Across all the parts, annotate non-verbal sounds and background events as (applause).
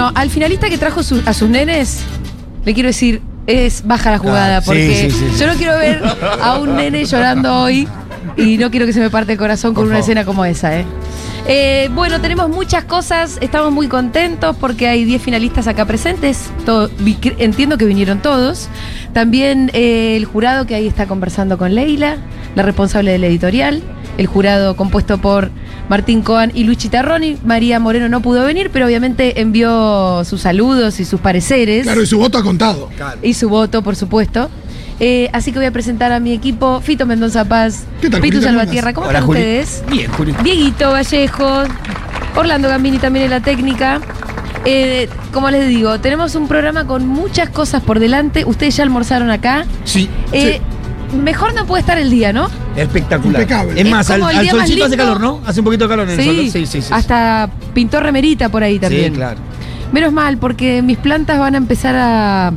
Bueno, al finalista que trajo su- a sus nenes, le quiero decir, es baja la jugada, Ah, sí, porque sí, sí, sí. yo no quiero ver a un nene llorando hoy y no quiero que se me parte el corazón con Por una favor. escena como esa, ¿eh? Eh, bueno, tenemos muchas cosas, estamos muy contentos porque hay 10 finalistas acá presentes, todo- vi- cre- entiendo que vinieron todos. También eh, el jurado que ahí está conversando con Leila, la responsable del editorial, el jurado compuesto por Martín Coan y Luis Chitarroni. María Moreno no pudo venir, pero obviamente envió sus saludos y sus pareceres Claro, y su voto ha contado. y su voto, por supuesto. Eh, así que voy a presentar a mi equipo, Fito Mendoza Paz, ¿Qué tal, Pitu Julita? ¿Cómo Salvatierra. ¿Cómo Hola, están Juli. ustedes? Bien, Juli. Dieguito Vallejo, Orlando Gambini también en la técnica. Eh, como les digo, tenemos un programa con muchas cosas por delante. Ustedes ya almorzaron acá. Sí, Eh, Mejor no puede estar el día, ¿no? Espectacular. Impecable. Es Es más, al, al más solcito hace calor, ¿no? Hace un poquito de calor en el sol. Sí, sí, sí. sí. Hasta pintó remerita por ahí también. Sí, claro. Menos mal, porque mis plantas van a empezar a.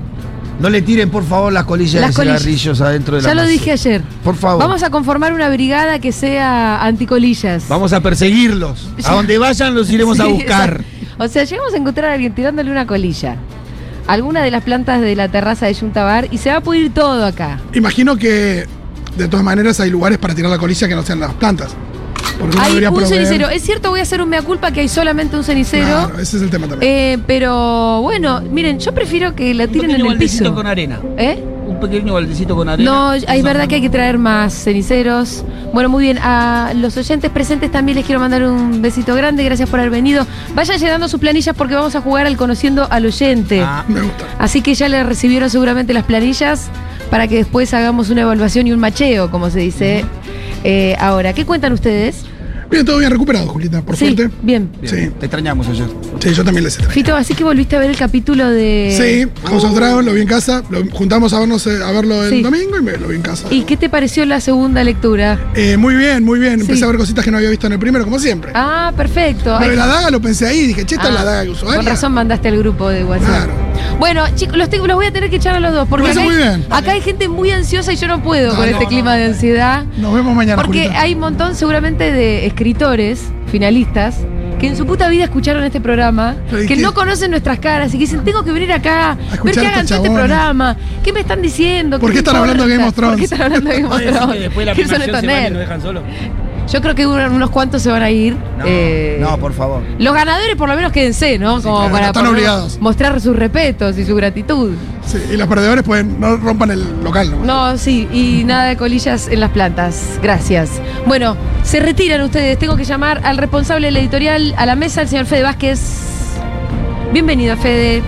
No le tiren, por favor, las colillas Las de colillas. cigarrillos adentro de la Ya lo masa. dije ayer. Por favor. Vamos a conformar una brigada que sea anticolillas. Vamos a perseguirlos. Ya. A donde vayan los iremos (laughs) a Sí, buscar. O sea, llegamos a encontrar a alguien tirándole una colilla. Alguna de las plantas de la terraza de Yuntabar y se va a pudrir todo acá. Imagino que de todas maneras hay lugares para tirar la colilla que no sean las plantas. Porque Hay un proveer- cenicero. Es cierto, voy a hacer un mea culpa que hay solamente un cenicero. Claro, ese es el tema también. Eh, pero bueno, miren, yo prefiero que la Un tiren en pequeño el baldecito piso. con arena. ¿Eh? Un pequeño baldecito con arena. No, es verdad que hay que traer más ceniceros. Bueno, muy bien. A los oyentes presentes también les quiero mandar un besito grande. Gracias por haber venido. Vayan llenando sus planillas porque vamos a jugar al conociendo al oyente. Ah, Me gusta. Así que ya le recibieron seguramente las planillas para que después hagamos una evaluación y un macheo, como se dice eh, ahora. ¿Qué cuentan ustedes? Bien, todo bien recuperado, Julita, por sí, suerte. bien. Bien, Sí. Te extrañamos ayer. Sí, yo también les extraño. Fito, así que volviste a ver el capítulo de... Sí, House of Dragon, lo vi en casa. Lo juntamos a, vernos, eh, a verlo el Sí. domingo y me lo vi en casa. ¿Y qué te pareció la segunda lectura? Eh, muy bien, muy bien. Sí. Empecé a ver cositas que no había visto en el primero, como siempre. Ah, perfecto. De Ay, la daga lo pensé ahí, dije, che, esta es ah, la daga que usó Con razón mandaste al grupo de WhatsApp. Claro. Bueno, chicos, los, tengo- los voy a tener que echar a los dos. Porque Me acá parece hay, muy bien. acá hay gente muy ansiosa y yo no puedo No, con no, este no, clima no. de ansiedad. Nos vemos mañana, Porque Julita. hay un montón seguramente de escritores, finalistas, que en su puta vida escucharon este programa, Pero, ¿y que qué? no conocen nuestras caras y que dicen, tengo que venir acá, ver escuchar que a hagan estos todo este chabones. programa, ¿qué me están diciendo? ¿Por qué están importa? hablando de Game of Thrones? ¿Por qué están hablando de Game of ¿puede decir Thrones? después de la ¿Quién son filmación estos se van y nos nerds? dejan solos? Yo creo que uno- unos cuantos se van a ir. No, eh, no, por favor. Los ganadores por lo menos quédense, ¿no? Como claro, para están obligados. mostrar sus respetos y su gratitud. Sí, y los perdedores pueden, no rompan el local. ¿no? No, sí, y nada de colillas en las plantas. Gracias. Bueno, se retiran ustedes. Tengo que llamar al responsable del editorial a la mesa, el señor Fede Vázquez. Bienvenido, Fede.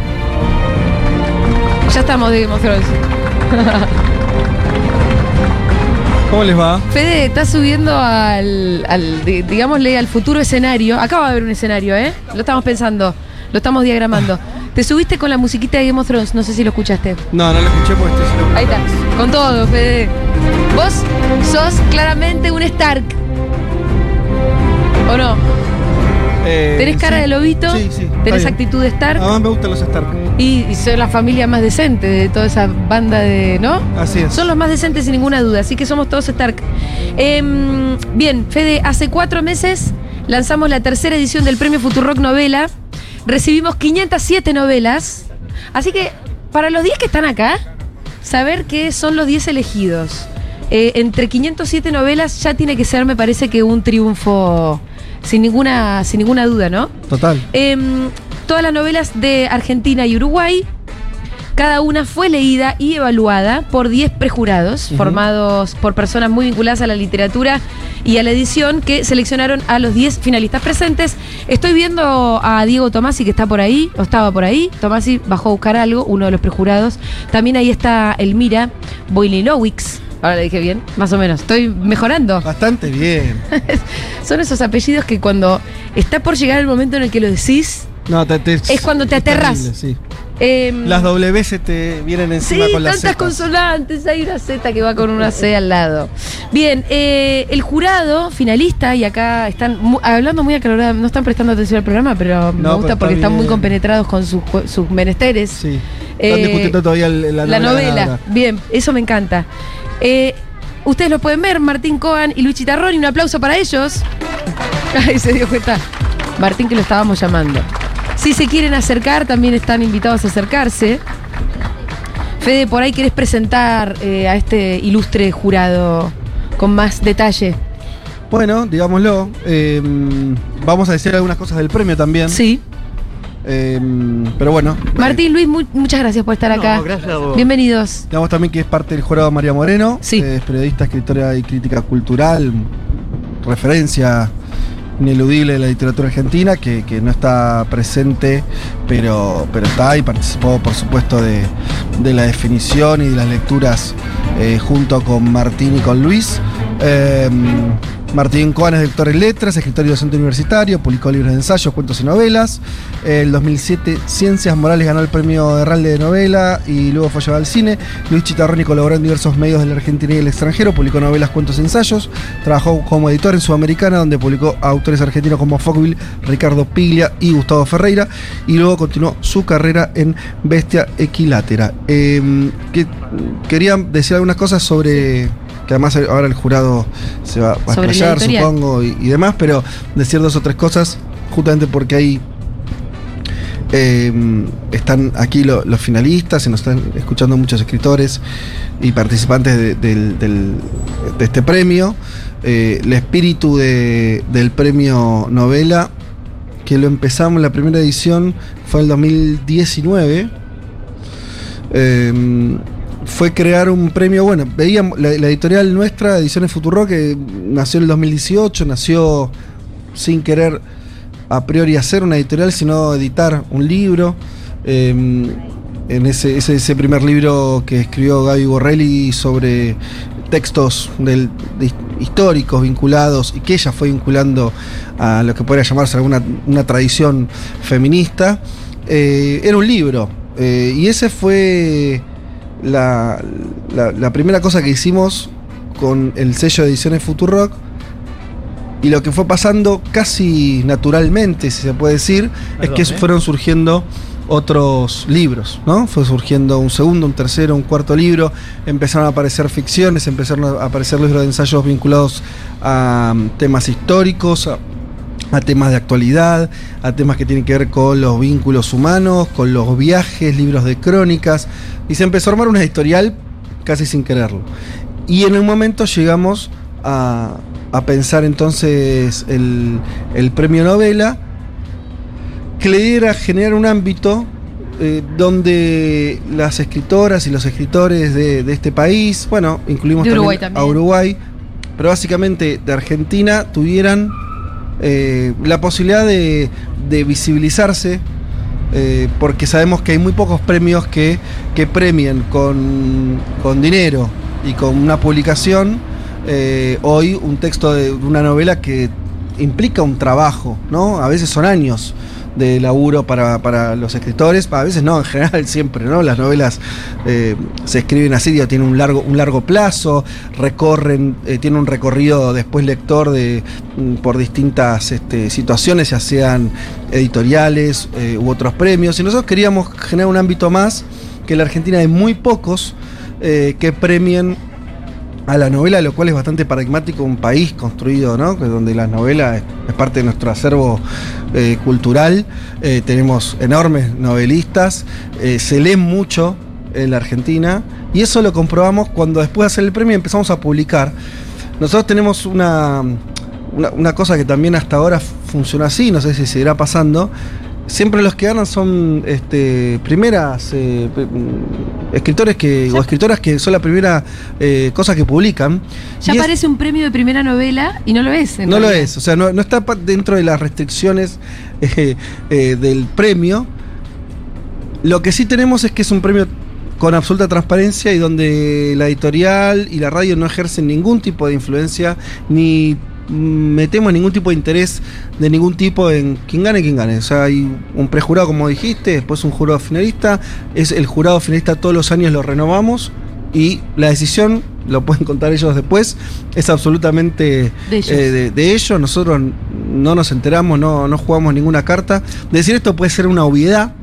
Ya estamos de Game. (laughs) ¿Cómo les va? Fede, está subiendo al, al, di- digámosle, al futuro escenario. Acaba de haber un escenario, ¿eh? Lo estamos pensando, lo estamos diagramando. (laughs) Te subiste con la musiquita de Game of Thrones, no sé si lo escuchaste. No, no lo escuché porque estoy. Ahí está, con todo, Fede. Vos sos claramente un Stark. ¿O no? Eh, Tenés cara sí. de lobito, Sí, sí. está tenés bien. actitud de Stark Además me gustan los Stark. Y, y sos la familia más decente de toda esa banda de. ¿No? Así es. Son los más decentes sin ninguna duda, así que somos todos Stark. Em, bien, Fede, hace cuatro meses lanzamos la tercera edición del Premio Futurock Novela. Recibimos 507 novelas. Así que, para los 10 que están acá, saber que son los 10 elegidos. Eh, entre 507 novelas ya tiene que ser, me parece que un triunfo sin ninguna, sin ninguna duda, ¿no? Total. Em, todas las novelas de Argentina y Uruguay. Cada una fue leída y evaluada por 10 prejurados, formados por personas muy vinculadas a la literatura y a la edición, que seleccionaron a los 10 finalistas presentes. Estoy viendo a Diego Tomasi, que está por ahí, o estaba por ahí. Tomasi bajó a buscar algo, uno de los prejurados. También ahí está Elmira Boylilowicz. Ahora le dije bien, más o menos. Estoy mejorando. Bastante bien. (laughs) Son esos apellidos que cuando está por llegar el momento en el que lo decís, No, te- te- Es cuando te aterras. terrible, sí. em, Las W se te vienen Sí, encima con las tantas consonantes. Hay una Z que va con una C al lado. Bien, eh, el jurado finalista, y acá están mu- hablando muy acalorada, no están prestando atención al programa, pero me No, gusta pero porque está están muy compenetrados con sus, menesteres. Sí. Eh, Están discutiendo todavía el- la, La novela. Bien, eso me encanta. Eh, ustedes lo pueden ver, Martín Coan y Luis Chitarroni. Un aplauso para ellos. (laughs) Ahí se dio cuenta. Martín que lo estábamos llamando. Si se quieren acercar, también están invitados a acercarse. Fede, por ahí querés presentar eh, a este ilustre jurado con más detalle. Bueno, digámoslo. eh, vamos a decir algunas cosas del premio también. Sí. Eh, pero bueno. Martín, Luis, mu- muchas gracias por estar acá. Gracias a vos. Bienvenidos. Digamos también que es parte del jurado María Moreno. Sí. eh, es periodista, escritora y crítica cultural, referencia ineludible de la literatura argentina, que, que no está presente, pero, pero está y participó, por supuesto, de, de la definición y de las lecturas eh, junto con Martín y con Luis. Eh, Martín Coan es doctor en letras, escritor y docente universitario, publicó libros de ensayos, cuentos y novelas. El 2007 Ciencias Morales ganó el premio Herralde de novela y luego fue llevado al cine. Luis Chitarroni colaboró en diversos medios de la Argentina y el extranjero, publicó novelas, cuentos y ensayos. Trabajó como editor en Sudamericana, donde publicó a autores argentinos como Fogville, Ricardo Piglia y Gustavo Ferreira. Y luego continuó su carrera en Bestia Equilátera. Que- quería decir algunas cosas sobre que además ahora el jurado se va, a explayar, supongo, y, y demás, pero decir dos o tres cosas, justamente porque hay. eh, están aquí lo- los finalistas, se nos están escuchando muchos escritores y participantes de, este premio. Eh, el espíritu de- del premio novela, que lo empezamos, la primera edición fue el 2019. Eh, fue crear un premio, bueno, veíamos la, editorial nuestra, Ediciones Futuro, que nació en el 2018, nació sin querer a priori hacer una editorial, sino editar un libro. Eh, en ese, ese, primer libro que escribió Gaby Borrelli sobre textos históricos vinculados y que ella fue vinculando a lo que podría llamarse alguna una tradición feminista, eh, era un libro. Eh, y ese fue la, la- la primera cosa que hicimos con el sello de ediciones Futurock. Y lo que fue pasando casi naturalmente, si se puede decir, es que ¿eh? fueron surgiendo otros libros, ¿no? Fue surgiendo un segundo, un tercero, un cuarto libro, empezaron a aparecer ficciones, empezaron a aparecer libros de ensayos vinculados a um, temas históricos, a, a temas de actualidad, a temas que tienen que ver con los vínculos humanos, con los viajes, libros de crónicas, y se empezó a armar una editorial casi sin quererlo. Y en un momento llegamos a, a pensar entonces el, el premio novela, que le diera generar un ámbito eh, donde las escritoras y los escritores de, de este país, bueno, incluimos Uruguay también. a Uruguay, pero básicamente de Argentina tuvieran eh, la posibilidad de, visibilizarse, eh, porque sabemos que hay muy pocos premios que, que premien con, con dinero y con una publicación eh, hoy un texto de una novela que implica un trabajo, ¿no? A veces son años de laburo para, para los escritores, a veces no, en general (laughs) siempre, ¿no? Las novelas eh, se escriben así, digo, tienen un largo, un largo plazo, recorren, eh, tienen un recorrido después lector de, mm, por distintas este, situaciones, ya sean editoriales eh, u otros premios, y nosotros queríamos generar un ámbito más, que en la Argentina hay muy pocos eh, que premien a la novela, lo cual es bastante paradigmático, un país construido, ¿no? Donde la novela es parte de nuestro acervo eh, cultural. Eh, tenemos enormes novelistas, eh, se lee mucho en la Argentina, y eso lo comprobamos cuando después de hacer el premio empezamos a publicar. Nosotros tenemos una, una, una cosa que también hasta ahora funciona así, no sé si seguirá pasando. Siempre los que ganan son este, primeras eh, mm, escritores que, o escritoras que son la primera eh, cosa que publican. Ya Y es- parece un premio de primera novela y no lo es. no lo es, o sea, no, no está dentro de las restricciones (laughs) eh, eh, del premio. Lo que sí tenemos es que es un premio con absoluta transparencia y donde la editorial y la radio no ejercen ningún tipo de influencia ni metemos ningún tipo de interés de ningún tipo en quien gane, quien gane. O sea, hay un prejurado, como dijiste, después un jurado finalista. Es el jurado finalista todos los años lo renovamos y la decisión, lo pueden contar ellos después, es absolutamente De ellos. eh, de, de ellos. Nosotros no nos enteramos, no, no jugamos ninguna carta. Decir esto puede ser una obviedad.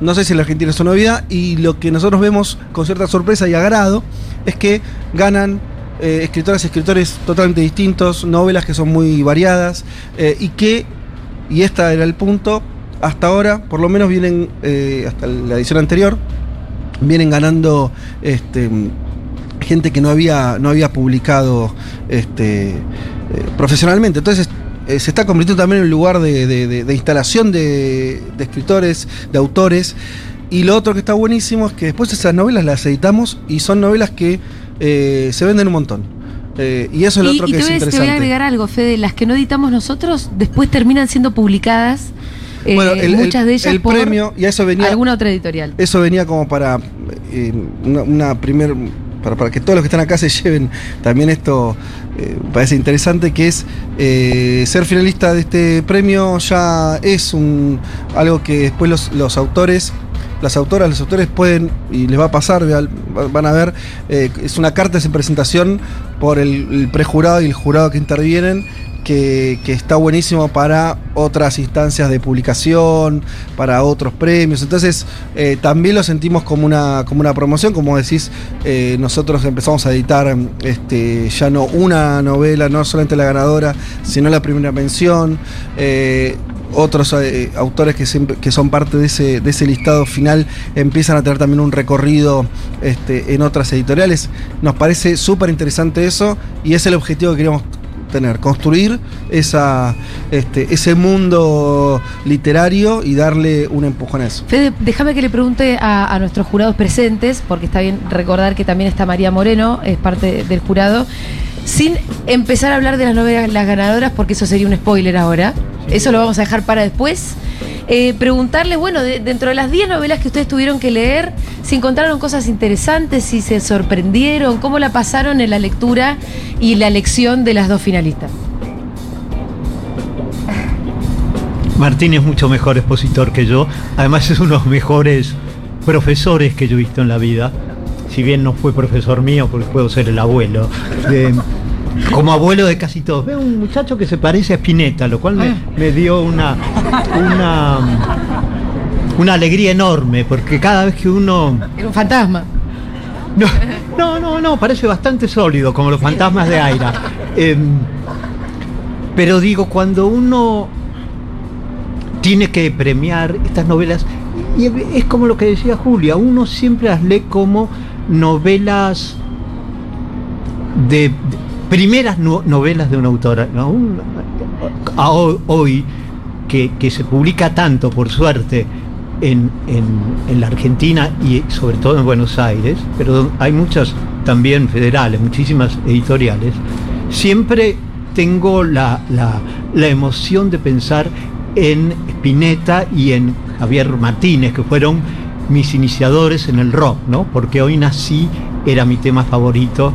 No sé si en la Argentina es una obviedad. Y lo que nosotros vemos con cierta sorpresa y agrado es que ganan eh, escritoras y escritores totalmente distintos, novelas que son muy variadas eh, y que, y este era el punto, hasta ahora, por lo menos vienen, eh, hasta la edición anterior, vienen ganando este, gente que no había, no había publicado este, eh, profesionalmente. Entonces se está convirtiendo también en un lugar de, de- instalación de escritores, de autores. Y lo otro que está buenísimo es que después esas novelas las editamos y son novelas que eh, se venden un montón. Eh, y eso es lo Y, otro y que te, es voy, a- te voy interesante. a agregar algo, Fede. Las que no editamos nosotros después terminan siendo publicadas. eh, Bueno, el- el- muchas de ellas el por premio, y eso venía- alguna otra editorial. Eso venía como para eh, una, una primer. Para, para que todos los que están acá se (laughs) lleven también esto, eh, me parece interesante, que es eh, ser finalista de este premio ya es un algo que después los, los autores, las autoras, los autores pueden, y les va a pasar, van a ver, eh, es una carta de presentación por el prejurado y el jurado que intervienen, que, está buenísimo para otras instancias de publicación, para otros premios. Entonces, eh, también lo sentimos como una, como una promoción, como decís, eh, nosotros empezamos a editar este, ya no una novela, no solamente la ganadora, sino la primera mención. eh, otros autores que son parte de ese, de ese listado final empiezan a tener también un recorrido este, en otras editoriales. Nos parece súper interesante eso y es el objetivo que queríamos tener, construir esa, este, ese mundo literario y darle un empujón a eso. Fede, déjame que le pregunte a, a nuestros jurados presentes, porque está bien recordar que también está María Moreno, es parte del jurado, sin empezar a hablar de las novelas las ganadoras, porque eso sería un spoiler ahora. Eso lo vamos a dejar para después. Eh, preguntarle, bueno, de- dentro de las 10 novelas que ustedes tuvieron que leer, si encontraron cosas interesantes, si se sorprendieron, cómo la pasaron en la lectura y la elección de las dos finalistas. Martín es mucho mejor expositor que yo. Además es uno de los mejores profesores que yo he visto en la vida. Si bien no fue profesor mío, porque puedo ser el abuelo. de- como abuelo de casi todos. Veo un muchacho que se parece a Spinetta, lo cual me, me dio una, una, una alegría enorme, porque cada vez que uno Era un fantasma. no, no, no, no, parece bastante sólido, como los fantasmas de Aira. Em, pero digo, cuando uno tiene que premiar estas novelas, y es como lo que decía Julia, uno siempre las lee como novelas de- primeras no- novelas de una autora. ¿no? Un- a- hoy hoy, que, que se publica tanto, por suerte, en, en- en la Argentina y sobre todo en Buenos Aires, pero hay muchas también federales, muchísimas editoriales, siempre tengo la, la- la emoción de pensar en Spinetta y en Javier Martínez, que fueron mis iniciadores en el rock, ¿no? Porque hoy nací era mi tema favorito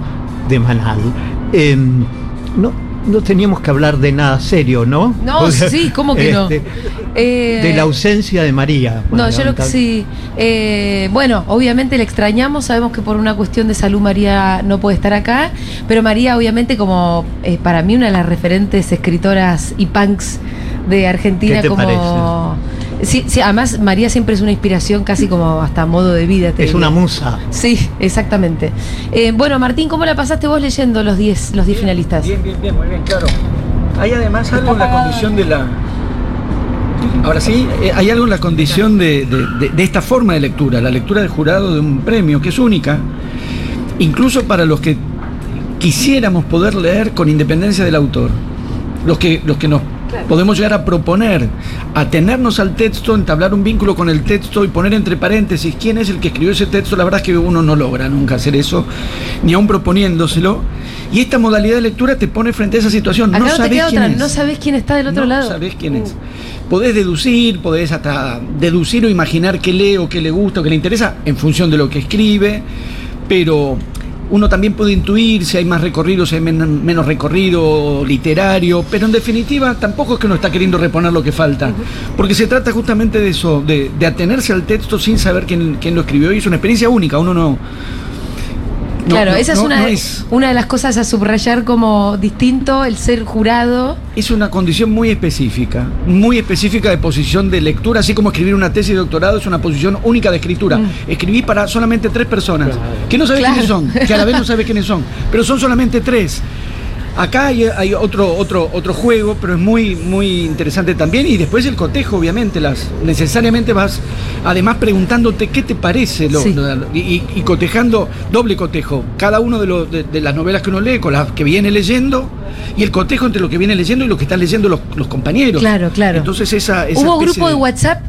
de Manal. Em, no, no teníamos que hablar de nada serio, ¿no? No, sí, ¿cómo que no? este, Eh, de la ausencia de María. No, yo lo que sí. eh, bueno, obviamente le extrañamos, sabemos que por una cuestión de salud María no puede estar acá, pero María obviamente como eh, para mí una de las referentes escritoras y punks de Argentina ¿Qué te como... Sí, sí, además María siempre es una inspiración casi como hasta modo de vida. te Es diría. una musa. Sí, exactamente. Eh, bueno, Martín, ¿cómo la pasaste vos leyendo los 10 los 10 finalistas? Bien, bien, bien, muy bien, claro. Hay además algo en la condición de la. Ahora sí, eh, hay algo en la condición de, de- de- de esta forma de lectura, la lectura del jurado de un premio que es única, incluso para los que quisiéramos poder leer con independencia del autor. Los que, los que nos podemos llegar a proponer, atenernos al texto, entablar un vínculo con el texto y poner entre paréntesis quién es el que escribió ese texto, la verdad es que uno no logra nunca hacer eso, ni aún proponiéndoselo. Y esta modalidad de lectura te pone frente a esa situación. Acá no no, queda quién otra, es. no sabés quién está del otro No lado. sabés quién es. Uh. Podés deducir, podés hasta deducir o imaginar qué lee o qué le gusta o qué le interesa en función de lo que escribe, pero uno también puede intuir si hay más recorrido, si hay men- menos recorrido literario, pero en definitiva tampoco es que uno está queriendo reponer lo que falta, porque se trata justamente de eso, de, de atenerse al texto sin saber quién, quién lo escribió y es una experiencia única, uno no... no- Claro, no- esa es, una, no es- una de las cosas a subrayar como distinto, el ser jurado. Es una condición muy específica, muy específica de posición de lectura, así como escribir una tesis de doctorado es una posición única de escritura. Escribí para solamente tres personas, que no sabes Mm. Claro. quiénes son, que a la vez no sabes quiénes son, pero son solamente tres. Acá hay, hay otro, otro, otro juego, pero es muy, muy interesante también. Y después el cotejo, obviamente, las necesariamente vas además preguntándote qué te parece lo- Sí. y, y cotejando doble cotejo. Cada uno de, los- de, de las novelas que uno lee con las que viene leyendo y el cotejo entre lo que viene leyendo y lo que están leyendo los, los compañeros. Claro, claro. Entonces esa, esa ¿Hubo grupo de WhatsApp?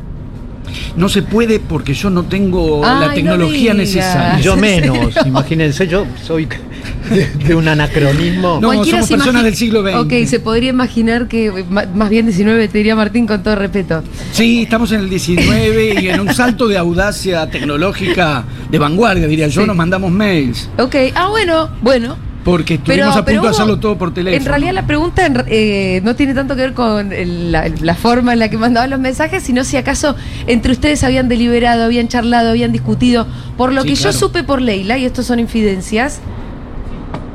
No se puede porque yo no tengo Ay, la no tecnología necesaria. Yo menos, imagínense, yo soy de, de un anacronismo. No, Cualquiera somos personas del siglo XX. Ok, se podría imaginar que, eh, más bien 19, te diría Martín con todo respeto. Sí, estamos en el 19 y en un salto de audacia tecnológica de vanguardia, diría yo, Sí. nos mandamos mails. Ok, ah, bueno, bueno. Porque estuvimos a punto de hacerlo todo por teléfono. En realidad la pregunta eh, no tiene tanto que ver con el- la, la forma en la que mandaban los mensajes, sino si acaso entre ustedes habían deliberado, habían charlado, habían discutido. Por lo Sí, que claro. yo supe por Leila, y esto son infidencias,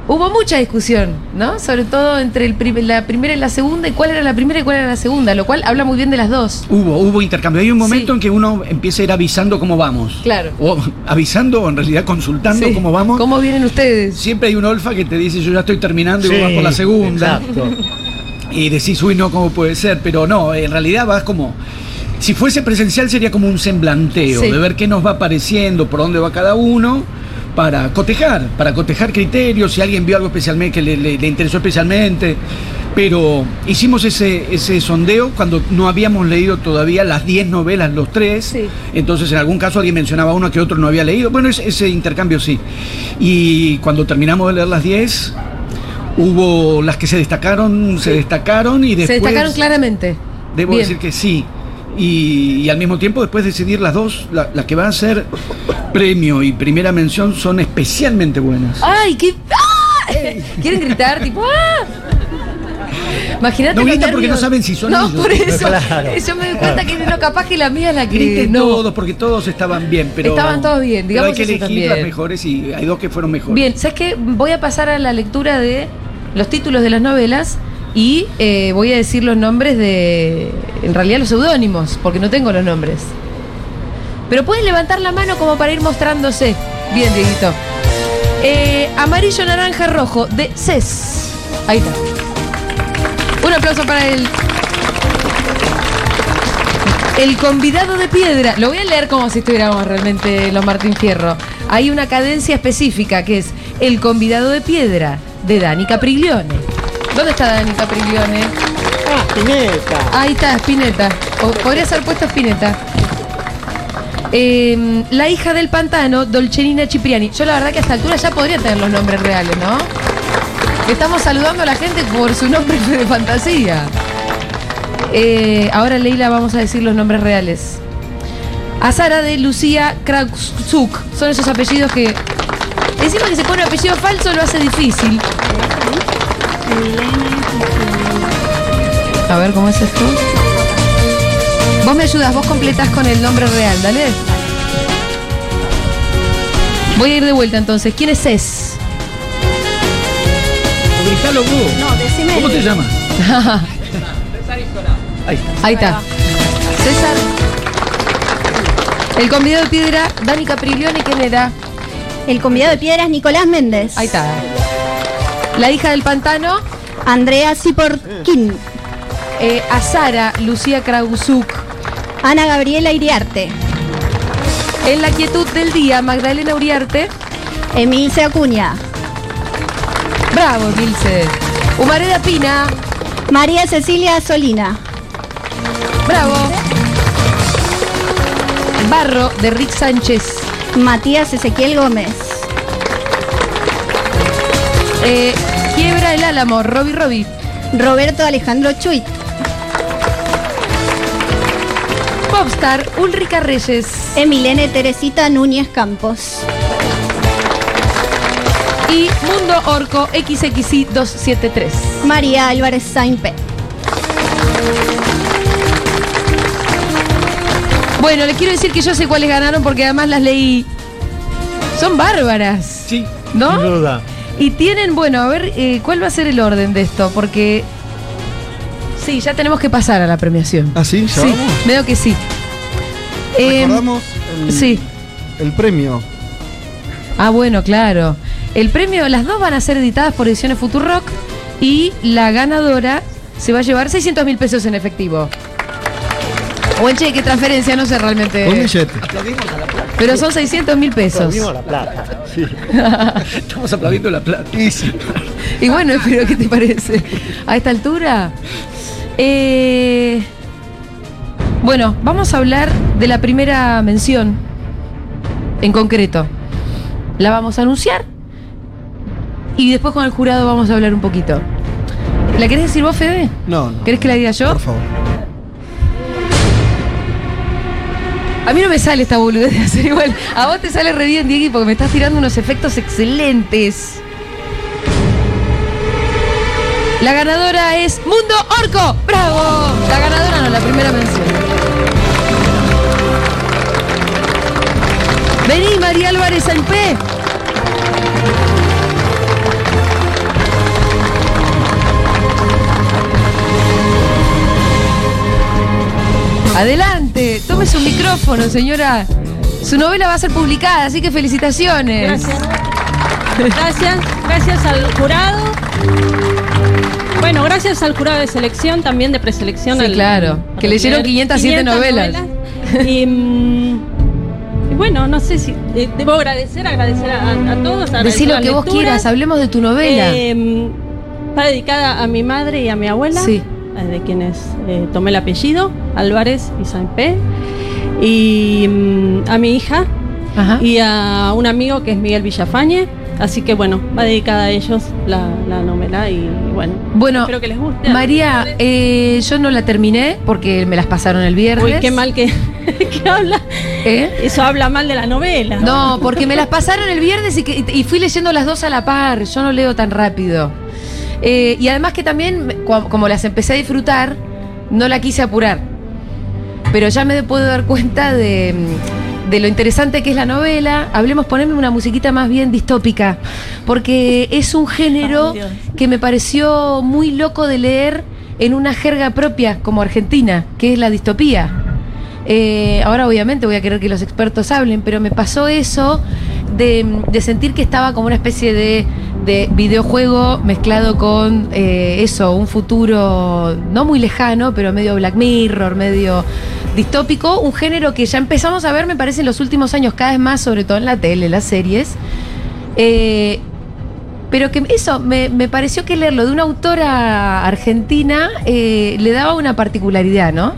hubo mucha discusión, ¿no? Sobre todo entre el prim- la primera y la segunda, y cuál era la primera y cuál era la segunda, lo cual habla muy bien de las dos. Hubo, hubo intercambio. Hay un momento Sí. en que uno empieza a ir avisando cómo vamos. Claro. O avisando, o en realidad consultando Sí. cómo vamos. ¿Cómo vienen ustedes? Siempre hay un olfa que te dice, yo ya estoy terminando y Sí, vos vas por la segunda. Exacto. (laughs) Y decís, uy, no, ¿cómo puede ser? Pero no, en realidad vas como. Si fuese presencial sería como un semblanteo, Sí. de ver qué nos va apareciendo, por dónde va cada uno, para cotejar, para cotejar criterios, si alguien vio algo especialmente que le, le- le interesó especialmente. Pero hicimos ese, ese sondeo cuando no habíamos leído todavía las 10 novelas los tres. Sí. Entonces en algún caso alguien mencionaba uno que otro no había leído. Bueno, ese, ese intercambio sí. Y cuando terminamos de leer las 10, hubo las que se destacaron, se destacaron y después... Se destacaron claramente. Debo Bien. decir que sí. Y, y al mismo tiempo después decidir las dos, la- las que van a ser premio y primera mención son especialmente buenas. ¡Ay, qué! ¡Ah! (laughs) ¿Quieren gritar? Tipo, ¡ah! Imagínate No gritan porque no saben si son No, ellos. por eso. Claro. Yo me doy cuenta que no, capaz que la mía es la que. Griten no. todos porque todos estaban bien, pero Estaban todos bien, pero digamos hay que eso elegir también. las mejores y hay dos que fueron mejores. Bien, ¿sabes qué? Voy a pasar a la lectura de los títulos de las novelas y eh, voy a decir los nombres de. En realidad, los seudónimos, porque no tengo los nombres. Pero pueden levantar la mano como para ir mostrándose. Bien, Dieguito. Eh, amarillo, naranja, rojo, de CES. Ahí está. Un aplauso para él. El convidado de piedra. Lo voy a leer como si estuviéramos realmente en los Martín Fierro. Hay una cadencia específica que es El convidado de piedra de Dani Capriglione. ¿Dónde está Dani Capriglione? Ah, Spinetta. Ahí está, Spinetta. O- podría ser puesto Spinetta. Eh, la hija del pantano, Dolcenina Cipriani. Yo la verdad que a esta altura ya podría tener los nombres reales, ¿no? Estamos saludando a la gente por su nombre (laughs) de fantasía. Eh, ahora, Leila, vamos a decir los nombres reales. Azara de Lucía Krausuk. Son esos apellidos que. Encima que se pone apellido falso lo hace difícil. A ver, ¿cómo es esto? Vos me ayudas, vos completás con el nombre real, dale. Voy a ir de vuelta entonces. ¿Quién es Es? Gritalo vos. No, decime. ¿Cómo te el- llamas? Ahí está. Ahí está. César. El convidado de piedra, Dani Capriglione, ¿quién era? El convidado de piedras, Nicolás Méndez. Ahí está. La hija del pantano, Andrea Ciporquín. eh, Azara, Lucía Krausuk. Ana Gabriela Iriarte. En la quietud del día, Magdalena Uriarte. Emilce Acuña. Bravo, Milce. Humareda Pina. María Cecilia Solina. Bravo. Barro, de Rick Sánchez. Matías Ezequiel Gómez. Eh, quiebra el álamo, Robbie Robbie. Roberto Alejandro Chuit. Popstar, Ulrica Reyes. Emilene Teresita Núñez Campos. Y Mundo Orco XXI 273. María Álvarez Sainpe. Bueno, les quiero decir que yo sé cuáles ganaron porque además las leí. Son bárbaras, Sí. ¿no? Sin duda. Y tienen, bueno, a ver, eh, ¿cuál va a ser el orden de esto? Porque. Sí, ya tenemos que pasar a la premiación. ¿Ah, sí? ¿Ya sí, vamos? veo que sí. Eh, Recordamos el, sí. el premio. Ah, bueno, claro. El premio, las dos van a ser editadas por Ediciones Futurock Y la ganadora se va a llevar 600 mil pesos en efectivo. O en cheque, transferencia, no sé realmente. Un billete. Pero son 600 mil pesos. la plata. Sí. (laughs) Estamos aplaudiendo la plata. Y bueno, pero ¿qué te parece? A esta altura. Eh, bueno, vamos a hablar de la primera mención en concreto. La vamos a anunciar y después con el jurado vamos a hablar un poquito. ¿La querés decir vos, Fede? No, no. ¿Querés que la diga yo? Por favor. A mí no me sale esta boludez de hacer igual. A vos te sale re bien, Diego, porque me estás tirando unos efectos excelentes. La ganadora es Mundo Orco. ¡Bravo! La ganadora no, la primera mención. Vení, María Álvarez Alpé. Adelante, tome su micrófono, señora. Su novela va a ser publicada, así que felicitaciones. Gracias. Gracias, gracias al jurado. Bueno, gracias al jurado de selección, también de preselección. Sí, al- claro, que leyeron leer 507 novelas. Y, mm, y bueno, no sé si eh, debo agradecer, agradecer a, a todos. Agradecer lo que vos quieras, hablemos de tu novela. Eh, está dedicada a mi madre y a mi abuela, Sí. De quienes eh, tomé el apellido, Álvarez y Sainpé. Y mm, a mi hija Ajá. y a un amigo que es Miguel Villafañe. Así que bueno, va dedicada a ellos la, la novela y bueno, Bueno, espero que les guste. María, eh, yo no la terminé porque me las pasaron el viernes. Uy, qué mal que, (laughs) que habla. ¿Eh? Eso habla mal de la novela. No, porque me las pasaron el viernes y, que- y fui leyendo las dos a la par. Yo no leo tan rápido. Eh, y además que también, como las empecé a disfrutar, no la quise apurar. Pero ya me puedo dar cuenta de, mm, de lo interesante que es la novela. Hablemos, ponerme una musiquita más bien distópica. Porque es un género que me pareció muy loco de leer en una jerga propia como Argentina, que es la distopía. Eh, ahora obviamente voy a querer que los expertos hablen, pero me pasó eso de, sentir que estaba como una especie de, de videojuego mezclado con eh, eso, un futuro no muy lejano, pero medio Black Mirror, medio distópico, un género que ya empezamos a ver, me parece, en los últimos años cada vez más, sobre todo en la tele, las series. Eh, pero que eso, me, me pareció que leerlo de una autora argentina eh, le daba una particularidad, ¿no?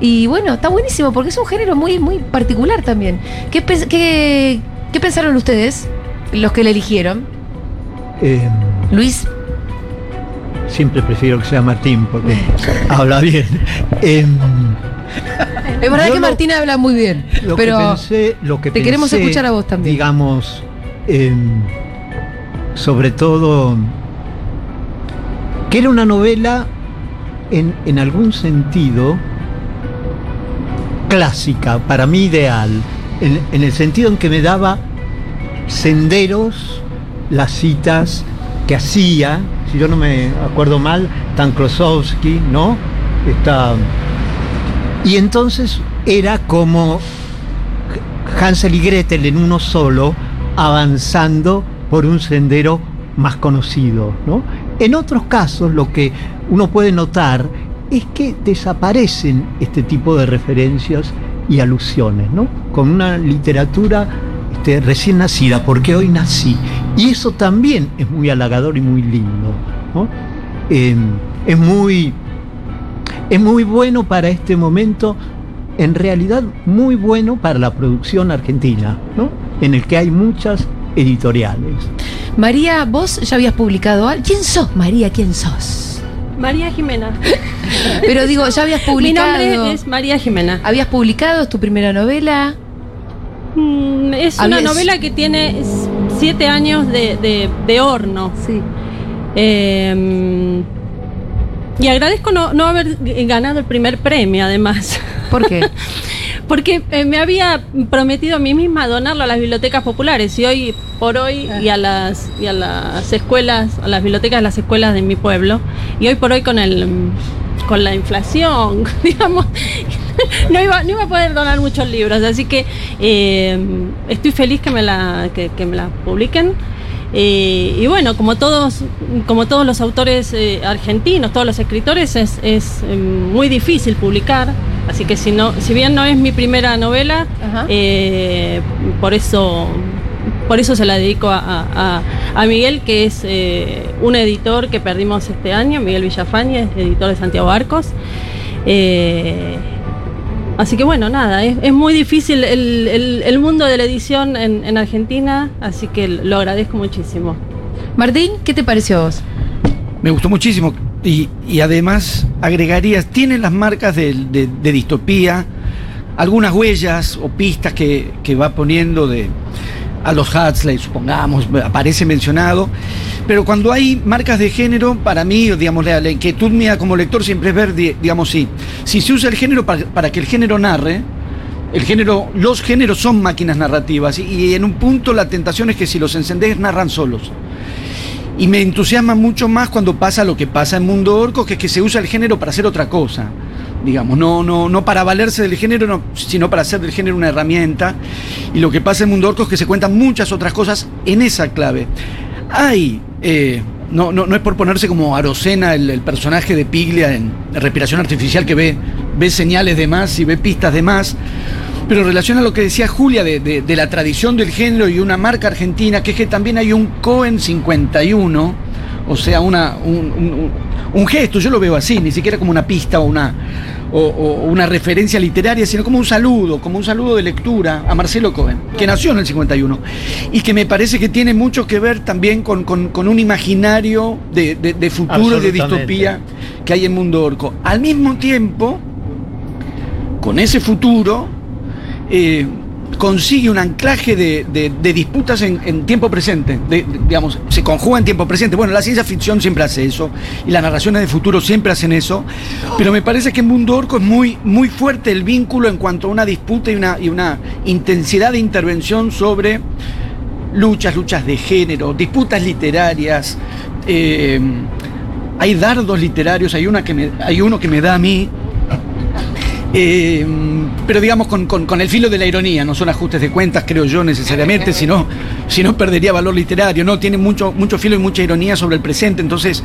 Y bueno, está buenísimo porque es un género muy, muy particular también. ¿Qué, qué- qué pensaron ustedes, los que le eligieron? Eh, Luis, siempre prefiero que sea Martín porque (laughs) habla bien. Em, es verdad que Martina habla muy bien, lo pero que pensé, lo que te queremos escuchar a vos también. Digamos, em, sobre todo, que era una novela en, en algún sentido clásica, para mí ideal, en, el sentido en que me daba senderos, las citas que hacía, si yo no me acuerdo mal, Tan Klosowski, ¿no? Está, y entonces era como Hansel y Gretel en uno solo, avanzando por un sendero más conocido. ¿no? En otros casos, lo que uno puede notar es que desaparecen este tipo de referencias y alusiones, ¿no? con una literatura este, recién nacida, porque hoy nací. Y eso también es muy halagador y muy lindo. ¿no? Eh, es muy es muy bueno para este momento, en realidad muy bueno para la producción argentina, ¿no? En el que hay muchas editoriales. María, vos ya habías publicado algo. ¿Quién sos, María? ¿Quién sos? María Jimena. (laughs) Pero digo, ya habías Mi publicado. nombre es María Jimena. ¿Habías publicado es tu primera novela? Mm, Es una novela que tiene siete años de, de- de horno. Sí. Eh, y agradezco no, no haber ganado el primer premio, además. ¿Por qué? (laughs) Porque eh, me había prometido a mí misma donarlo a las bibliotecas populares y hoy por hoy y a las y a las escuelas, a las bibliotecas de las escuelas de mi pueblo y hoy por hoy con el con la inflación, (laughs) digamos, (laughs) no iba, no iba a poder donar muchos libros, así que eh, estoy feliz que me la que, que me la publiquen Eh, y bueno, como todos, como todos los autores eh, argentinos, todos los escritores, es, es, muy difícil publicar. Así que si no, si bien no es mi primera novela, eh, por eso, por eso se la dedico a, a- a Miguel, que es eh, un editor que perdimos este año, Miguel Villafañe, editor de Santiago Arcos. Eh, Así que bueno, nada, es, es muy difícil el, el- el mundo de la edición en, en Argentina, así que lo agradezco muchísimo. Martín, ¿qué te pareció a vos? Me gustó muchísimo. Y, además agregarías, tiene las marcas de, de- distopía, algunas huellas o pistas que, que va poniendo de a los Huxley, supongamos, aparece mencionado. Pero cuando hay marcas de género, para mí, digamos, la, inquietud mía como lector siempre es ver, di- digamos, sí, si se usa el género para, para que el género narre, el género, los géneros son máquinas narrativas y, y en un punto la tentación es que si los encendés narran solos. Y me entusiasma mucho más cuando pasa lo que pasa en Mundo Orco, que es que se usa el género para hacer otra cosa. Digamos, no, no, no para valerse del género, no, sino para hacer del género una herramienta. Y lo que pasa en Mundo Orco es que se cuentan muchas otras cosas en esa clave. Hay, eh, no, no, no es por ponerse como Arocena, el, el personaje de Piglia en Respiración Artificial, que ve, ve señales de más y ve pistas de más. Pero en relación a lo que decía Julia de, de- de la tradición del género y una marca argentina, que es que también hay un Cohen 51, o sea, una, un, un- un gesto, yo lo veo así, ni siquiera como una pista o una, o, o una referencia literaria, sino como un saludo, como un saludo de lectura a Marcelo Cohen, que nació en el 51, y que me parece que tiene mucho que ver también con, con- con un imaginario de, de- de futuro y de distopía que hay en Mundo Orco. Al mismo tiempo, con ese futuro, eh, consigue un anclaje de, de- disputas en, tiempo presente, digamos, se conjuga en tiempo presente. Bueno, la ciencia ficción siempre hace eso, y las narraciones de futuro siempre hacen eso, pero me parece que en Mundo Orco es muy, muy fuerte el vínculo en cuanto a una disputa y una, y una intensidad de intervención sobre luchas, luchas de género, disputas literarias. eh, hay dardos literarios, hay, una que hay uno que me da a mí, eh, pero digamos con, con- con el filo de la ironía, no son ajustes de cuentas, creo yo necesariamente, sino, si no perdería valor literario, no, tiene mucho, mucho filo y mucha ironía sobre el presente, entonces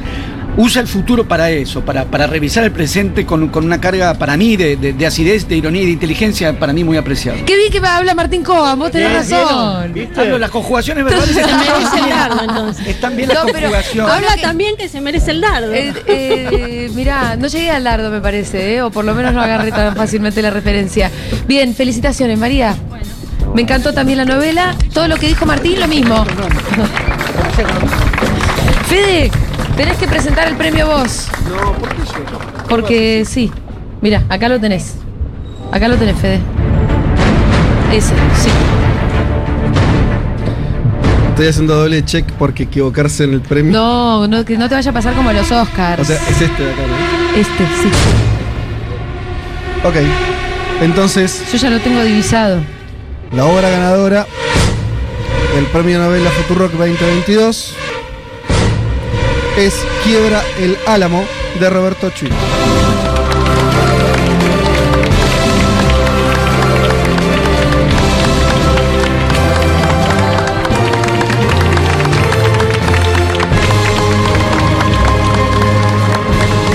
usa el futuro para eso, para, para revisar el presente con, con una carga para mí de, de- de acidez, de ironía y de inteligencia, para mí muy apreciada. Qué bien que me habla Martín Coa, vos tenés Bien, razón. las conjugaciones verbales Se están merece el bien. dardo, entonces. Están bien las No, conjugaciones. Habla Habla que- también que se merece el dardo. Eh, eh, mirá, no llegué al dardo, me parece, ¿eh? o por lo menos no agarré tan (laughs) fácilmente la referencia. Bien, felicitaciones, María. Me encantó también la novela. Todo lo que dijo Martín, lo mismo. (laughs) Fede, tenés que presentar el premio vos. No, ¿por qué yo? Porque sí. Mira, acá lo tenés. Acá lo tenés, Fede. Ese, sí. Estoy haciendo doble check porque equivocarse en el premio. No, no, que no te vaya a pasar como los Oscars. O sea, es este de acá, ¿no? este, sí. Ok. Entonces, Yo ya lo tengo divisado. la obra ganadora del premio novela Futurock 2022 es Quiebra el Álamo de Roberto Chuy.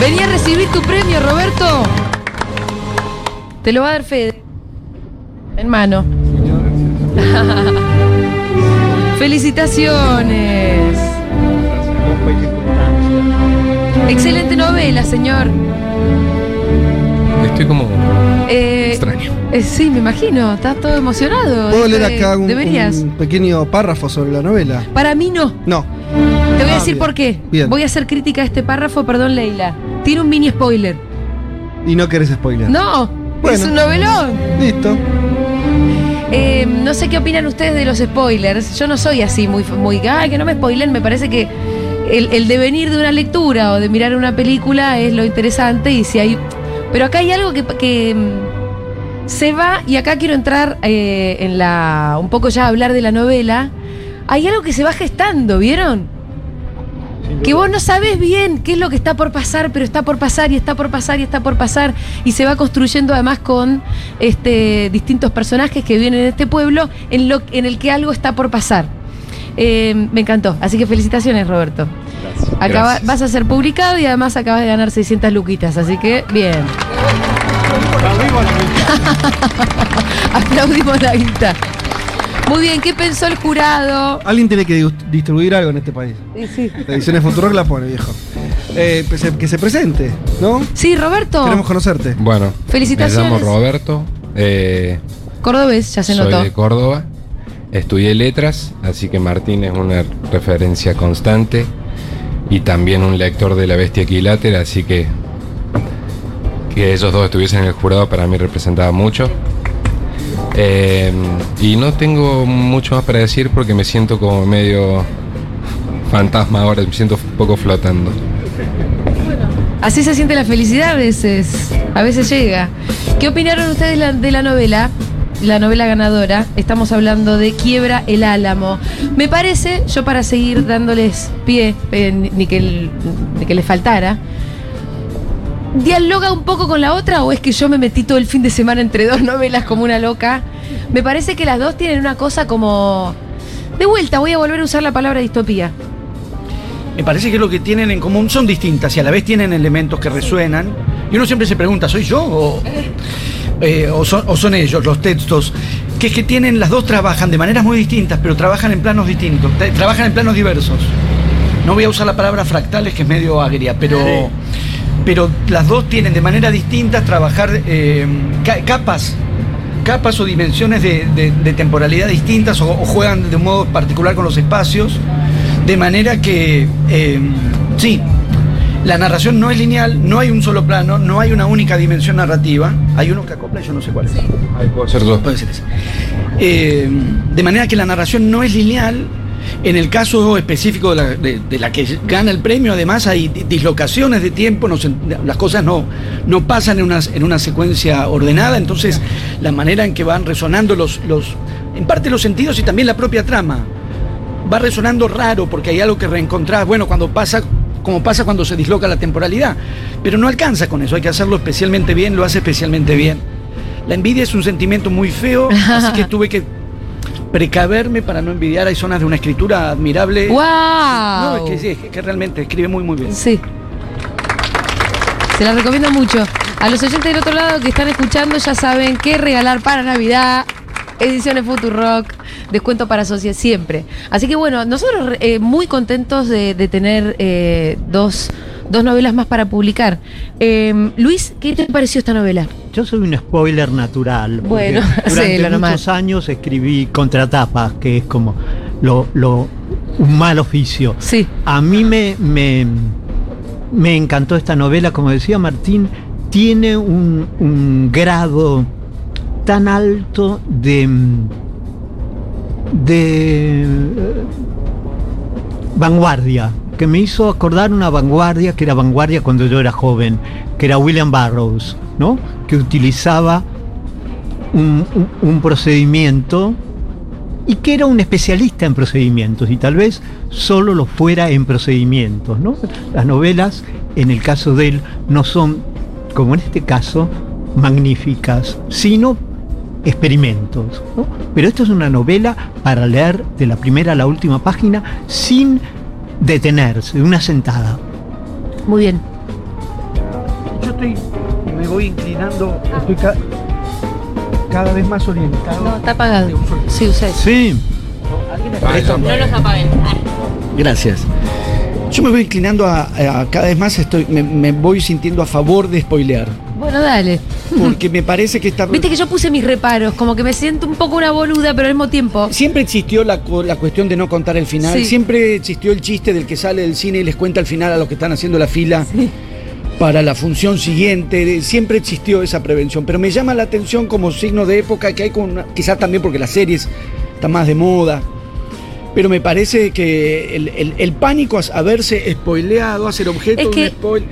Vení a recibir tu premio, Roberto. Te lo va a dar Fede. En mano. (laughs) Felicitaciones. Excelente novela, señor. Estoy como Eh, extraño. eh, sí, me imagino. Estás todo emocionado. ¿Puedo leer acá un, Deberías. un pequeño párrafo sobre la novela? Para mí no. No. Te voy a Ah, decir bien. por qué. Bien. Voy a hacer crítica a este párrafo, perdón, Leila. Tiene un mini spoiler. Y no querés spoiler. No, Bueno. es un novelón. Listo. Eh, no sé qué opinan ustedes de los spoilers. Yo no soy así muy, muy ay, que no me spoilen. Me parece que el, el devenir de una lectura o de mirar una película es lo interesante. Y si hay. Pero acá hay algo que, que, mm, se va, y acá quiero entrar eh, en la. un poco ya a hablar de la novela. Hay algo que se va gestando, ¿vieron? Que vos no sabés bien qué es lo que está por pasar, pero está por pasar y está por pasar y está por pasar. Y se va construyendo además con este, distintos personajes que vienen de este pueblo en, lo, en el que algo está por pasar. Eh, me encantó. Así que felicitaciones, Roberto. Acaba- Gracias. vas a ser publicado y además acabas de ganar 600 luquitas, así que bien. Aplaudimos la guita. (laughs) Muy bien, ¿qué pensó el jurado? Alguien tiene que dis- distribuir algo en este país. La edición de Futurock la pone, viejo. Eh, que, se, que se presente, ¿no? Sí, Roberto. Queremos conocerte. Bueno, Felicitaciones. me llamo Roberto, eh, Cordobés, ya se soy notó. de Córdoba, estudié letras, así que Martín es una referencia constante y también un lector de La Bestia Equilátera, así que que ellos dos estuviesen en el jurado para mí representaba mucho. Eh, y no tengo mucho más para decir porque me siento como medio fantasma ahora, me siento un poco flotando. Así se siente la felicidad a veces. A veces llega. ¿Qué opinaron ustedes de la, novela? La novela ganadora. Estamos hablando de Quiebra el Álamo. Me parece, yo para seguir dándoles pie, eh, ni, que, ni que les faltara, ¿dialoga un poco con la otra o es que yo me metí todo el fin de semana entre dos (laughs) novelas como una loca? Me parece que las dos tienen una cosa como... De vuelta, voy a volver a usar la palabra distopía. Me parece que lo que tienen en común son distintas y a la vez tienen elementos que resuenan. Y uno siempre se pregunta, ¿soy yo o, eh, o, son, o son ellos los textos? Que es que tienen, las dos trabajan de maneras muy distintas, pero trabajan en planos distintos, tra- trabajan en planos diversos. No voy a usar la palabra fractales, que es medio agria, pero, pero las dos tienen de manera distinta trabajar eh, ca- capas capas o dimensiones de, de- de temporalidad distintas o, o juegan de un modo particular con los espacios, de manera que, eh, sí, la narración no es lineal, no hay un solo plano, no hay una única dimensión narrativa, hay uno que acopla y yo no sé cuál es. Ahí puedo ser dos. Puede ser ese. Eh, de manera que la narración no es lineal. En el caso específico de la, de- de la que gana el premio, además hay di- dislocaciones de tiempo, las cosas no, no pasan en una, en una secuencia ordenada, entonces la manera en que van resonando los, los, en parte los sentidos y también la propia trama, va resonando raro porque hay algo que reencontrás, bueno, cuando pasa, como pasa cuando se disloca la temporalidad, pero no alcanza con eso, hay que hacerlo especialmente bien, lo hace especialmente bien. La envidia es un sentimiento muy feo, así que (laughs) tuve que precaverme para no envidiar. Hay zonas de una escritura admirable. ¡Wow! No, es que, sí, es que realmente escribe muy, muy bien. Sí. Se la recomiendo mucho. A los oyentes del otro lado que están escuchando ya saben qué regalar para Navidad. Ediciones Futurock, descuento para socios siempre. Así que bueno, nosotros eh, muy contentos de, de tener eh, dos, dos novelas más para publicar. Eh, Luis, ¿qué te pareció esta novela? Yo soy un spoiler natural. Bueno, (laughs) durante nomás. muchos años escribí contratapas, que es como lo, lo- un mal oficio. Sí. A mí me, me, me encantó esta novela, como decía Martín, tiene un, un grado tan alto de, de eh, vanguardia, que me hizo acordar una vanguardia que era vanguardia cuando yo era joven, que era William Burroughs, ¿no? que utilizaba un, procedimiento y que era un especialista en procedimientos y tal vez solo lo fuera en procedimientos. ¿no? Las novelas, en el caso de él, no son, como en este caso, magníficas, sino experimentos. ¿no? Pero esto es una novela para leer de la primera a la última página sin detenerse, de una sentada. Muy bien. Yo estoy, me voy inclinando, estoy ca- cada vez más orientado. No, está apagado. Sí, usted. Sí. No los apaguen. Gracias. Yo me voy inclinando a, a- cada vez más, estoy, me, me voy sintiendo a favor de spoilear. Bueno, dale. Porque me parece que está. Viste que yo puse mis reparos, como que me siento un poco una boluda, pero al mismo tiempo. Siempre existió la, la cuestión de no contar el final. Sí. Siempre existió el chiste del que sale del cine y les cuenta el final a los que están haciendo la fila para la función siguiente. Siempre existió esa prevención. Pero me llama la atención como signo de época que hay con. Quizás también porque las series están más de moda. Pero me parece que el, el- el pánico a verse spoileado, a ser objeto Es de un spoil.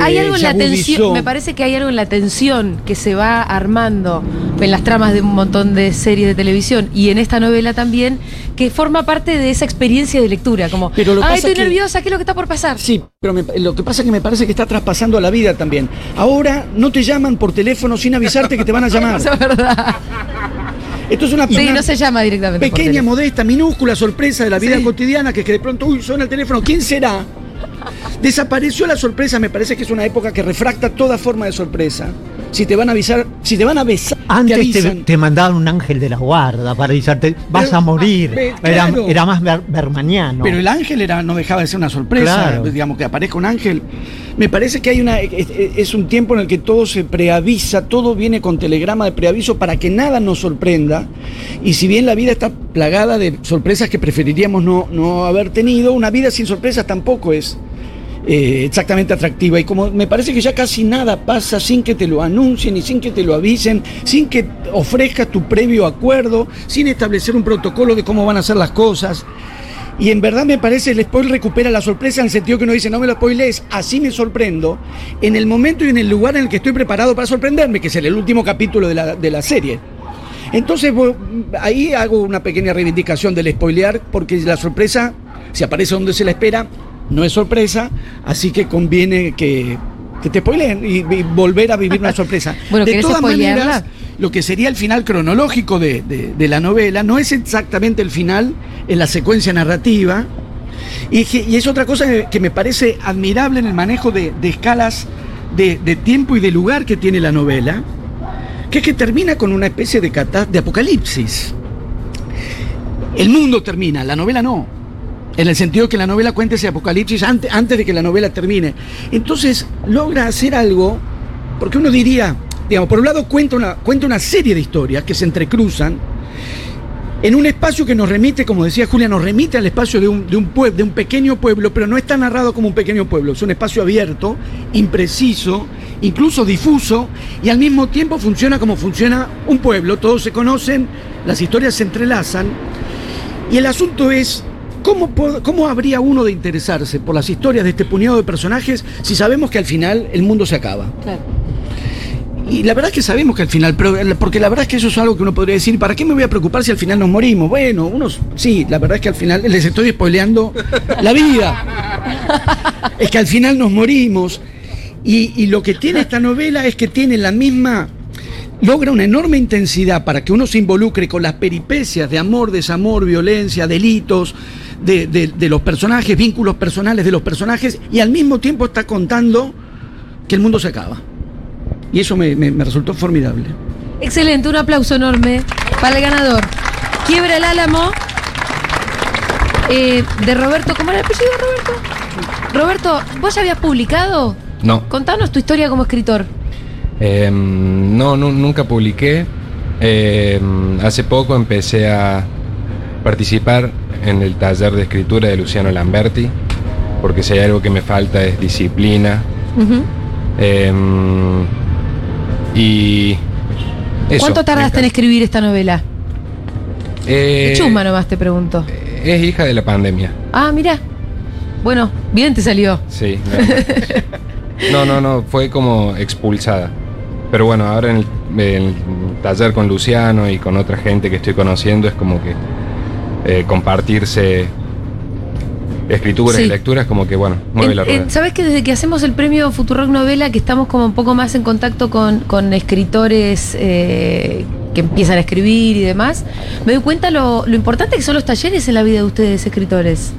Hay eh, algo en la tensión, me parece que hay algo en la tensión que se va armando en las tramas de un montón de series de televisión y en esta novela también, que forma parte de esa experiencia de lectura, como, Pero lo ay, estoy es que- nerviosa, ¿qué es lo que está por pasar? Sí, pero me- lo que pasa es que me parece que está traspasando a la vida también. Ahora no te llaman por teléfono sin avisarte que te van a (laughs) llamar. Eso es verdad. Esto es una Sí, no se llama directamente. pequeña, modesta, minúscula sorpresa de la vida Sí. cotidiana que, que de pronto, uy, suena el teléfono, ¿quién será? Desapareció la sorpresa, me parece que es una época que refracta toda forma de sorpresa. Si te van a avisar, si te van a besar, te Antes te, te mandaban un ángel de la guarda para avisarte, vas Pero, a morir. ve, Era, claro. era más ber- bermaniano. Pero el ángel era, no dejaba de ser una sorpresa, Claro. digamos, que aparezca un ángel. Me parece que hay una es, es un tiempo en el que todo se preavisa, todo viene con telegrama de preaviso para que nada nos sorprenda. Y si bien la vida está plagada de sorpresas que preferiríamos no, no haber tenido, una vida sin sorpresas tampoco es eh, exactamente atractiva. Y como me parece que ya casi nada pasa sin que te lo anuncien y sin que te lo avisen, sin que ofrezcas tu previo acuerdo, sin establecer un protocolo de cómo van a ser las cosas. Y en verdad me parece el spoil recupera la sorpresa en el sentido que uno dice, no me lo spoilees, así me sorprendo, en el momento y en el lugar en el que estoy preparado para sorprenderme, que es el último capítulo de la, de la serie. Entonces ahí hago una pequeña reivindicación del spoilear, porque la sorpresa, si aparece donde se la espera, no es sorpresa, así que conviene que, que te spoileen y, y volver a vivir una (laughs) sorpresa. Bueno, de ¿querés todas spoilearla? maneras, lo que sería el final cronológico de, de- de la novela no es exactamente el final en la secuencia narrativa. Y, es otra cosa que, que me parece admirable en el manejo de, de escalas de, de tiempo y de lugar que tiene la novela, que es que termina con una especie de, cata- de apocalipsis. El mundo termina, la novela no. En el sentido que la novela cuenta ese apocalipsis antes, antes de que la novela termine. Entonces logra hacer algo, porque uno diría, digamos, por un lado cuenta una, cuenta una serie de historias que se entrecruzan en un espacio que nos remite, como decía Julia, nos remite al espacio de un, de un de un pequeño pueblo, pero no está narrado como un pequeño pueblo, es un espacio abierto, impreciso, incluso difuso, y al mismo tiempo funciona como funciona un pueblo, todos se conocen, las historias se entrelazan, y el asunto es, ¿cómo, ¿cómo habría uno de interesarse por las historias de este puñado de personajes si sabemos que al final el mundo se acaba? Y la verdad es que sabemos que al final, pero porque la verdad es que eso es algo que uno podría decir, ¿para qué me voy a preocupar si al final nos morimos? Bueno, unos sí, la verdad es que al final les estoy spoileando la vida. (laughs) Es que al final nos morimos. Y, y lo que tiene esta novela es que tiene la misma logra una enorme intensidad para que uno se involucre con las peripecias de amor, desamor, violencia, delitos de, de- de los personajes, vínculos personales de los personajes, y al mismo tiempo está contando que el mundo se acaba. Y eso me, me- me resultó formidable. Excelente, un aplauso enorme para el ganador. Quiebra el álamo eh, de Roberto. ¿Cómo era el apellido Roberto? Roberto, ¿vos ya habías publicado? No. Contanos tu historia como escritor. Eh, no, nu- nunca publiqué. Eh, hace poco empecé a participar en el taller de escritura de Luciano Lamberti, porque si hay algo que me falta es disciplina. Eh, y eso, ¿Cuánto tardaste en escribir esta novela? Eh, De chusma nomás te pregunto. Es hija de la pandemia. Ah, mira. Bueno, bien te salió. Sí. No, no, no, fue como expulsada. Pero bueno, ahora en el, en el taller con Luciano y con otra gente que estoy conociendo es como que eh, compartirse escrituras Sí. y lecturas como que bueno, mueve En- la rueda. en- ¿Sabes que desde que hacemos el premio Futurock Novela, que estamos como un poco más en contacto con, con escritores eh, que empiezan a escribir y demás, me doy cuenta lo, lo importante que son los talleres en la vida de ustedes, escritores.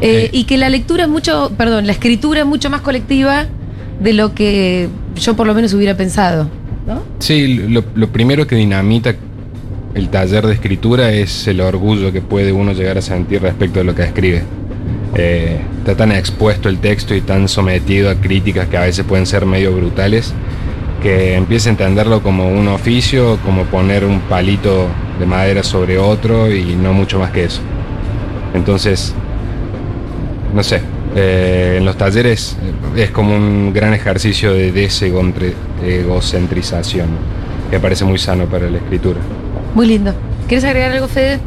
Eh. Y que la lectura es mucho, perdón, la escritura es mucho más colectiva de lo que yo por lo menos hubiera pensado. ¿no? Sí, lo, lo primero que dinamita el taller de escritura es el orgullo que puede uno llegar a sentir respecto de lo que escribe. Eh, está tan expuesto el texto y tan sometido a críticas que a veces pueden ser medio brutales que empieza a entenderlo como un oficio, como poner un palito de madera sobre otro y no mucho más que eso. Entonces, no sé, eh, en los talleres es como un gran ejercicio de desegocentrización que parece muy sano para la escritura. Muy lindo. ¿Quieres agregar algo, Fede?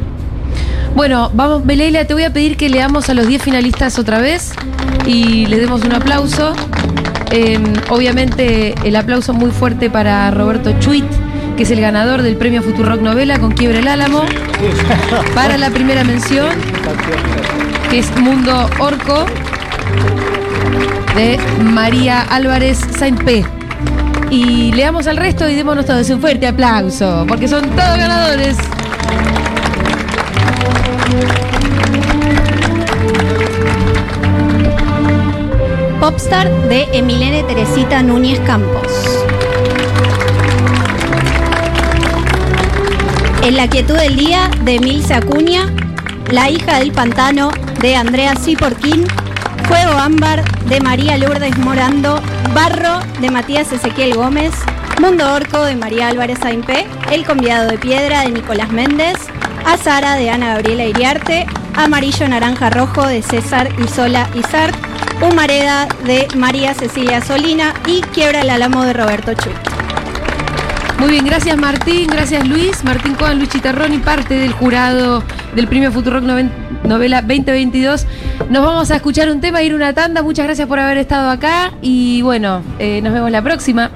Bueno, vamos, Beleila, te voy a pedir que leamos a los 10 finalistas otra vez y les demos un aplauso. Eh, obviamente, el aplauso muy fuerte para Roberto Chuit, que es el ganador del premio Futurock Novela con Quiebre el Álamo. Para la primera mención, que es Mundo Orco, de María Álvarez Saint P. Y leamos al resto y démonos todos un fuerte aplauso, porque son todos ganadores. Popstar de Emilene Teresita Núñez Campos. En la quietud del día de Emilce Acuña, La hija del pantano de Andrea Ciporquín, Fuego ámbar de María Lourdes Morando, Barro de Matías Ezequiel Gómez, Mundo Orco de María Álvarez Aimpé, El convidado de piedra de Nicolás Méndez, Azara de Ana Gabriela Iriarte, Amarillo Naranja Rojo de César Isola Izart, Humareda de María Cecilia Solina y Quiebra el Álamo de Roberto Chuy. Muy bien, gracias Martín, gracias Luis. Martín Coan, Luis Chitarroni, parte del jurado del premio Futurock Novela 2022. Nos vamos a escuchar un tema, ir una tanda. Muchas gracias por haber estado acá y bueno, eh, nos vemos la próxima.